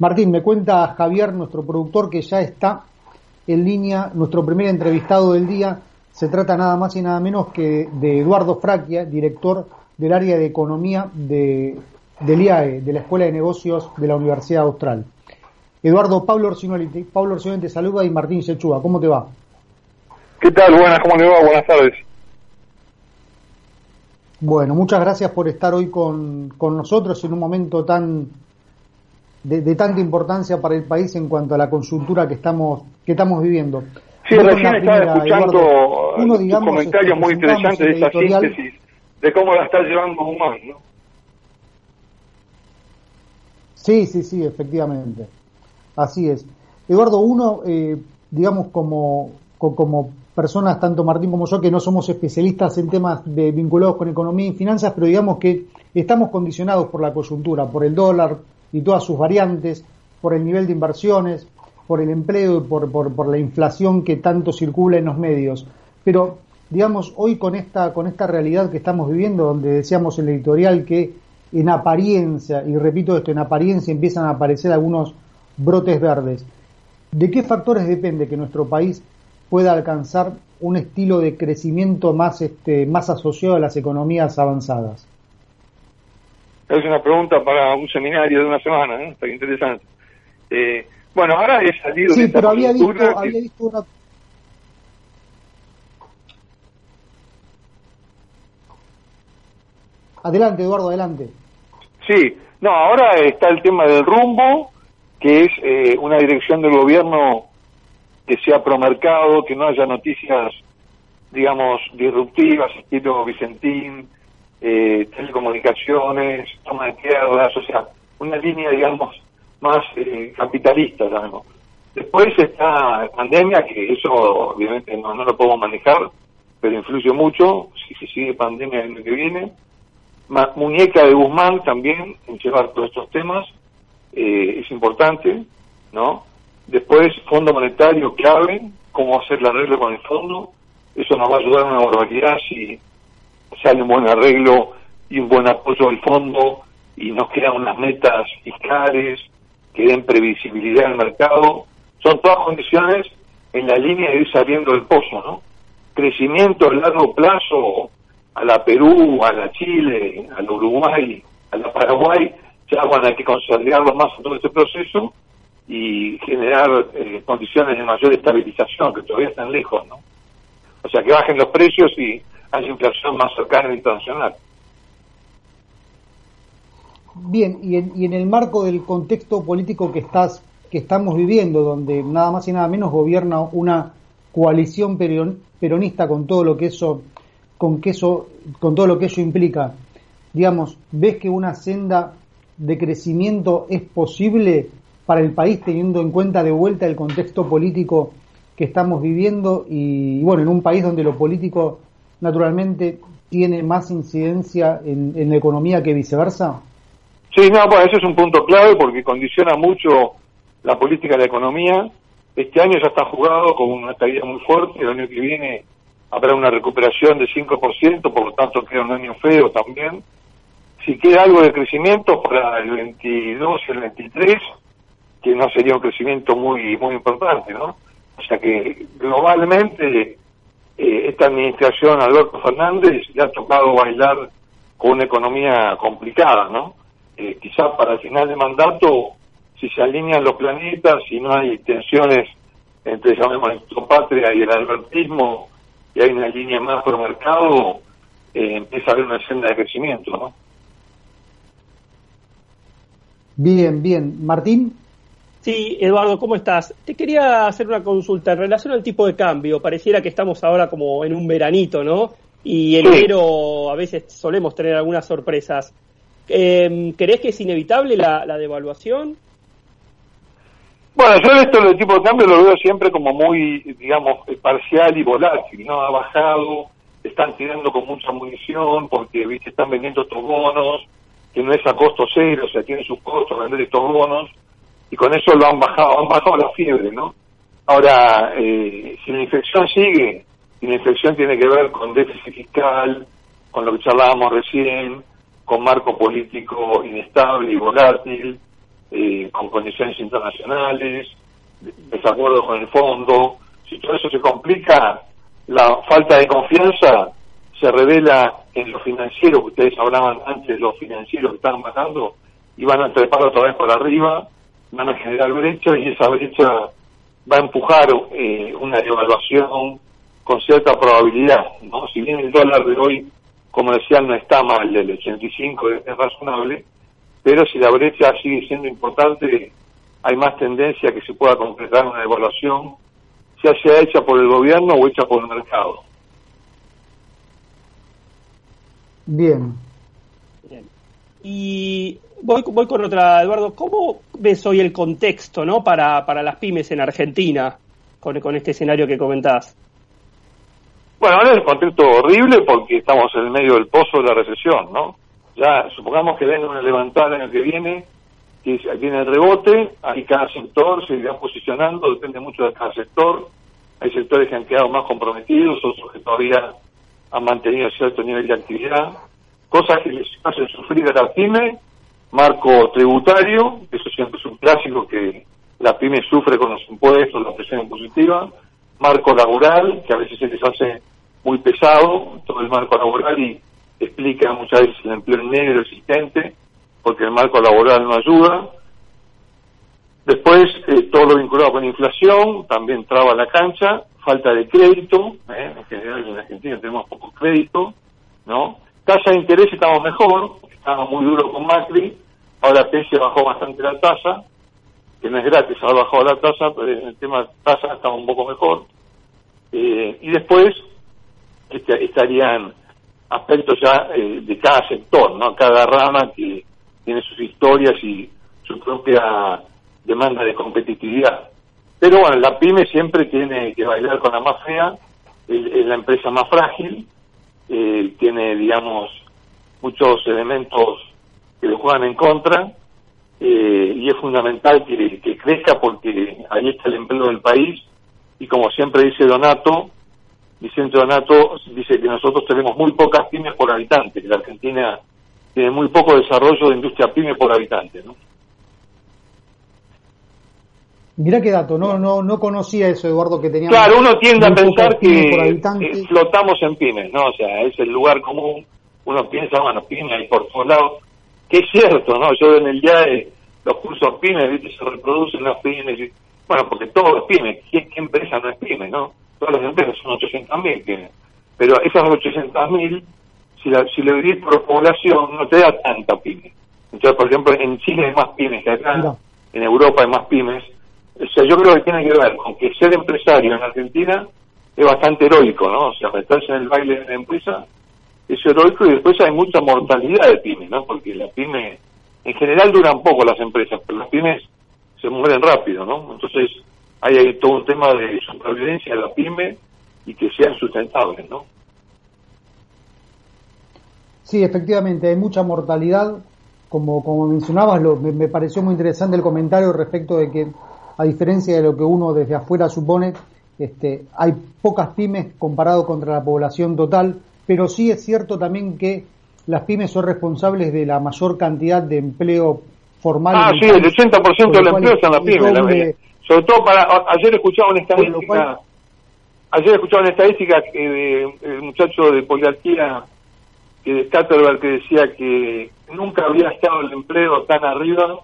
Martín, me cuenta Javier, nuestro productor, que ya está en línea nuestro primer entrevistado del día. Se trata nada más y nada menos que de Eduardo Fraquia, director del área de economía de, del IAE, de la Escuela de Negocios de la Universidad Austral. Eduardo, Pablo Orsinoli, Pablo Orsinoli te saluda y Martín Sechúa, ¿cómo te va? ¿Qué tal? Buenas, ¿cómo te va? Buenas tardes. Bueno, muchas gracias por estar hoy con, con nosotros en un momento tan de, tanta importancia para el país en cuanto a la consultura que estamos que estamos viviendo. Sí, recién estaba escuchando uno, digamos, comentarios muy interesantes de esa síntesis de cómo la está llevando Humán, ¿no? Sí, sí, sí, efectivamente. Así es. Eduardo, uno, eh, digamos, como, como personas, tanto Martín como yo, que no somos especialistas en temas de, vinculados con economía y finanzas, pero digamos que estamos condicionados por la coyuntura, por el dólar, y todas sus variantes, por el nivel de inversiones, por el empleo y por, por, la inflación que tanto circula en los medios. Pero, digamos, hoy con esta, con esta realidad que estamos viviendo, donde decíamos en el editorial que en apariencia, y repito esto, en apariencia empiezan a aparecer algunos brotes verdes, ¿de qué factores depende que nuestro país pueda alcanzar un estilo de crecimiento más, este, más asociado a las economías avanzadas? Es una pregunta para un seminario de una semana, ¿eh? está interesante. Eh, bueno, ahora he salido sí, pero había visto, había visto una... Adelante, Eduardo, adelante. Sí, no, ahora está el tema del rumbo, que es eh, una dirección del gobierno que sea promercado, que no haya noticias, digamos, disruptivas, estilo Vicentín, eh, telecomunicaciones, toma de tierras, o sea, una línea, digamos, más eh, capitalista, digamos. Después está la pandemia, que eso obviamente no, no lo podemos manejar, pero influye mucho, si se sigue pandemia el año que viene. muñeca de Guzmán también, en llevar todos estos temas, eh, es importante, ¿no? Después, Fondo Monetario clave, cómo hacer la regla con el fondo, eso nos va a ayudar una barbaridad si sale un buen arreglo y un buen apoyo del fondo y nos quedan unas metas fiscales que den previsibilidad al mercado. Son todas condiciones en la línea de ir saliendo del pozo, ¿no? Crecimiento a largo plazo a la Perú, a la Chile, a la Uruguay, a la Paraguay, ya van a que consolidarlo más en todo este proceso y generar eh, condiciones de mayor estabilización, que todavía están lejos, ¿no? O sea, que bajen los precios y hay inflación más cercana al internacional. Bien, y en, y en el marco del contexto político que estás que estamos viviendo, donde nada más y nada menos gobierna una coalición peronista con todo lo que eso con que eso con todo lo que eso implica, digamos, ves que una senda de crecimiento es posible para el país teniendo en cuenta de vuelta el contexto político que estamos viviendo y bueno, en un país donde lo político naturalmente tiene más incidencia en, la economía que viceversa? Sí, no, bueno, ese es un punto clave porque condiciona mucho la política de la economía. Este año ya está jugado con una caída muy fuerte, el año que viene habrá una recuperación de 5%, por lo tanto queda un año feo también. Si queda algo de crecimiento para el 22 y el 23, que no sería un crecimiento muy muy importante, ¿no? O sea que globalmente eh, esta administración, Alberto Fernández, le ha tocado bailar con una economía complicada, ¿no? Eh, quizás para el final de mandato, si se alinean los planetas, si no hay tensiones entre, llamemos, patria y el albertismo, y hay una línea más por mercado, eh, empieza a haber una senda de crecimiento, ¿no? Bien, bien. Martín. Sí, Eduardo, ¿cómo estás? Te quería hacer una consulta en relación al tipo de cambio. Pareciera que estamos ahora como en un veranito, ¿no? Y en enero a veces solemos tener algunas sorpresas. Eh, ¿Crees que es inevitable la, devaluación? Bueno, yo esto del tipo de cambio lo veo siempre como muy, digamos, parcial y volátil, ¿no? Ha bajado, están tirando con mucha munición porque, viste, están vendiendo estos bonos, que no es a costo cero, o sea, tiene sus costos vender estos bonos y con eso lo han bajado, han bajado la fiebre, ¿no? Ahora, eh, si la infección sigue, y la infección tiene que ver con déficit fiscal, con lo que charlábamos recién, con marco político inestable y volátil, eh, con condiciones internacionales, desacuerdo con el fondo. Si todo eso se complica, la falta de confianza se revela en los financieros, ustedes hablaban antes, los financieros que están matando, y van a trepar otra vez por arriba, van a generar brecha y esa brecha va a empujar eh, una devaluación con cierta probabilidad. ¿no? Si bien el dólar de hoy comercial no está mal, del 85 es, es razonable, pero si la brecha sigue siendo importante, hay más tendencia a que se pueda concretar una devaluación, ya sea hecha por el gobierno o hecha por el mercado. Bien. Bien. Y voy, voy con otra, Eduardo. ¿Cómo ves hoy el contexto ¿no? para, para las pymes en Argentina con, con este escenario que comentás? Bueno, ahora es un contexto horrible porque estamos en el medio del pozo de la recesión, ¿no? Ya supongamos que venga una levantada el año que viene, que viene el rebote, ahí cada sector se irá posicionando, depende mucho de cada sector. Hay sectores que han quedado más comprometidos, otros que todavía han mantenido cierto nivel de actividad. Cosas que les hacen sufrir a la pyme, marco tributario, eso siempre es un clásico que la pyme sufre con los impuestos, la presión impositiva. Marco laboral, que a veces se les hace muy pesado, todo el marco laboral y explica muchas veces el empleo negro existente, porque el marco laboral no ayuda. Después, eh, todo lo vinculado con inflación, también traba la cancha, falta de crédito, ¿eh? en general en Argentina tenemos poco crédito, ¿no? Tasa de interés estamos mejor, estamos muy duros con Macri, ahora Pesce bajó bastante la tasa, que no es gratis, ahora bajado la tasa, pero en el tema tasa estamos un poco mejor. Eh, y después este, estarían aspectos ya eh, de cada sector, ¿no? Cada rama que tiene sus historias y su propia demanda de competitividad. Pero bueno, la pyme siempre tiene que bailar con la más fea, es la empresa más frágil, eh, tiene, digamos, muchos elementos que le juegan en contra, eh, y es fundamental que, que crezca porque ahí está el empleo del país, y como siempre dice Donato, Vicente Donato dice que nosotros tenemos muy pocas pymes por habitante, que la Argentina tiene muy poco desarrollo de industria pyme por habitante, ¿no? Mirá qué dato, no no no conocía eso, Eduardo, que tenía. Claro, uno tiende a pensar que flotamos en pymes, ¿no? O sea, es el lugar común. Uno piensa, bueno, pymes hay por todos lados. Que es cierto, ¿no? Yo en el día de los cursos pymes, ¿viste? Se reproducen las pymes. Y, bueno, porque todo es pyme. ¿Qué, ¿Qué, empresa no es pyme, no? Todas las empresas son 800.000 pymes. Pero esas 800.000, si, la, si le dividís por población, no te da tanta pyme. Entonces, por ejemplo, en Chile hay más pymes que acá. No. En Europa hay más pymes o sea, yo creo que tiene que ver con que ser empresario en Argentina es bastante heroico, ¿no? O sea, meterse en el baile de la empresa es heroico y después hay mucha mortalidad de pymes, ¿no? Porque las pymes, en general duran poco las empresas, pero las pymes se mueren rápido, ¿no? Entonces hay, hay todo un tema de supervivencia de la pyme y que sean sustentables, ¿no? Sí, efectivamente, hay mucha mortalidad. Como, como mencionabas, lo, me, me pareció muy interesante el comentario respecto de que a diferencia de lo que uno desde afuera supone, este, hay pocas pymes comparado contra la población total, pero sí es cierto también que las pymes son responsables de la mayor cantidad de empleo formal. Ah, sí, el 80% del empleo está en las pymes. sobre todo para, ayer escuchaba una estadística, cual, ayer escuchaba una estadística que de, el muchacho de poliarquía que de Scatterberg que decía que nunca había estado el empleo tan arriba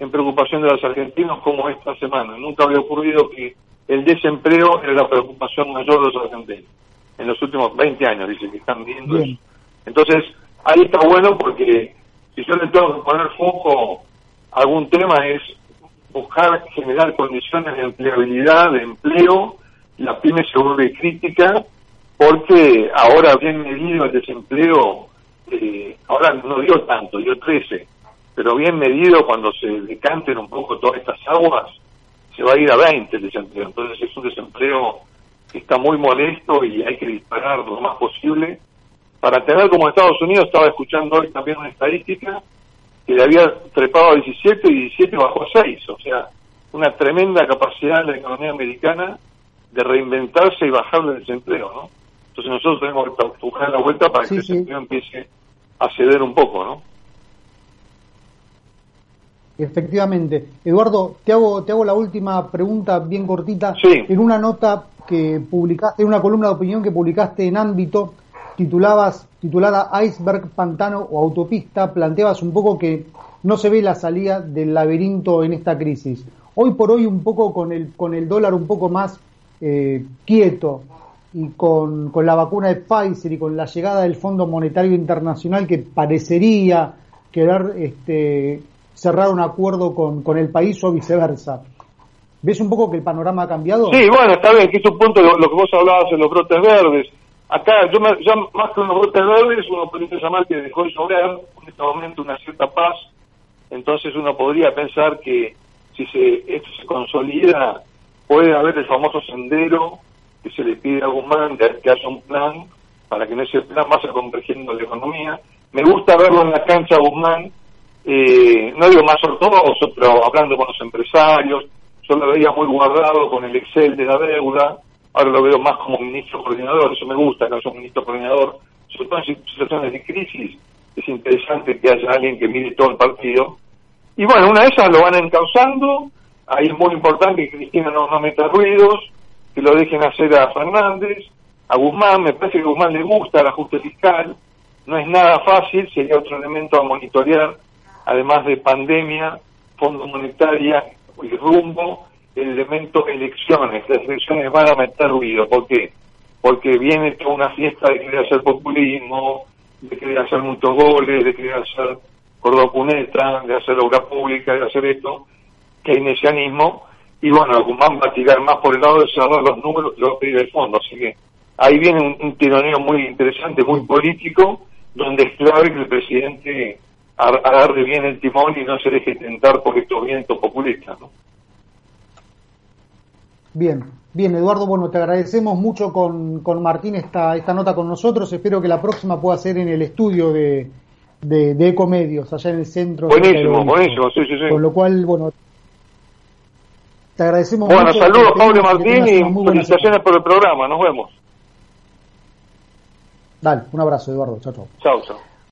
en preocupación de los argentinos como esta semana. Nunca había ocurrido que el desempleo era la preocupación mayor de los argentinos. En los últimos 20 años, dice que están viendo eso. Entonces, ahí está bueno porque si yo le tengo que poner foco a algún tema es buscar generar condiciones de empleabilidad, de empleo. La pyme se vuelve crítica porque ahora bien medido el desempleo, eh, ahora no dio tanto, dio 13 pero bien medido cuando se decanten un poco todas estas aguas, se va a ir a 20 el desempleo. Entonces es un desempleo que está muy molesto y hay que disparar lo más posible para tener como Estados Unidos, estaba escuchando hoy también una estadística, que le había trepado a 17 y 17 bajó a 6, o sea, una tremenda capacidad de la economía americana de reinventarse y bajar el desempleo, ¿no? Entonces nosotros tenemos que buscar la vuelta para sí, que el desempleo sí. empiece a ceder un poco, ¿no? Efectivamente. Eduardo, te hago, te hago la última pregunta bien cortita. Sí. En una nota que publicaste, una columna de opinión que publicaste en ámbito, titulabas, titulada Iceberg, Pantano o Autopista, planteabas un poco que no se ve la salida del laberinto en esta crisis. Hoy por hoy un poco con el, con el dólar un poco más eh, quieto y con, con la vacuna de Pfizer y con la llegada del Fondo Monetario Internacional que parecería quedar este, cerrar un acuerdo con, con el país o viceversa. ¿Ves un poco que el panorama ha cambiado? Sí, bueno, está bien, que es un punto lo, que vos hablabas en los brotes verdes. Acá, yo ya más que unos brotes verdes, uno podría llamar que dejó de llover en este momento una cierta paz. Entonces uno podría pensar que si se, esto se consolida, puede haber el famoso sendero que se le pide a Guzmán que haya un plan para que en ese plan vaya convergiendo la economía. Me gusta verlo en la cancha Guzmán, eh, no digo más ortodoxo, pero hablando con los empresarios, yo lo veía muy guardado con el Excel de la deuda, ahora lo veo más como ministro coordinador, eso me gusta, que haya un ministro coordinador, sobre todo en situaciones de crisis, es interesante que haya alguien que mire todo el partido. Y bueno, una de esas lo van encauzando, ahí es muy importante que Cristina no, no meta ruidos, que lo dejen hacer a Fernández, a Guzmán, me parece que a Guzmán le gusta el ajuste fiscal, no es nada fácil, sería otro elemento a monitorear, además de pandemia, fondo monetaria y rumbo, el elemento elecciones. Las elecciones van a meter ruido. ¿Por qué? Porque viene toda una fiesta de querer hacer populismo, de querer hacer muchos goles, de querer hacer cordocuneta, de hacer obra pública, de hacer esto, keynesianismo, y bueno, Guzmán va a tirar más por el lado de cerrar los números que lo va a pedir el fondo. Así que ahí viene un, un tironeo muy interesante, muy político, donde es clave que el presidente agarre bien el timón y no se deje tentar por estos vientos populistas. ¿no? Bien, bien, Eduardo, bueno, te agradecemos mucho con, con Martín esta, esta nota con nosotros. Espero que la próxima pueda ser en el estudio de, de, de Ecomedios, allá en el centro. Buenísimo, buenísimo, sí, sí, sí. Con lo cual, bueno, te agradecemos bueno, mucho. saludos, Pablo Martín, y felicitaciones por el programa. Nos vemos. Dale, un abrazo, Eduardo. Chao, chao. Chao, chao.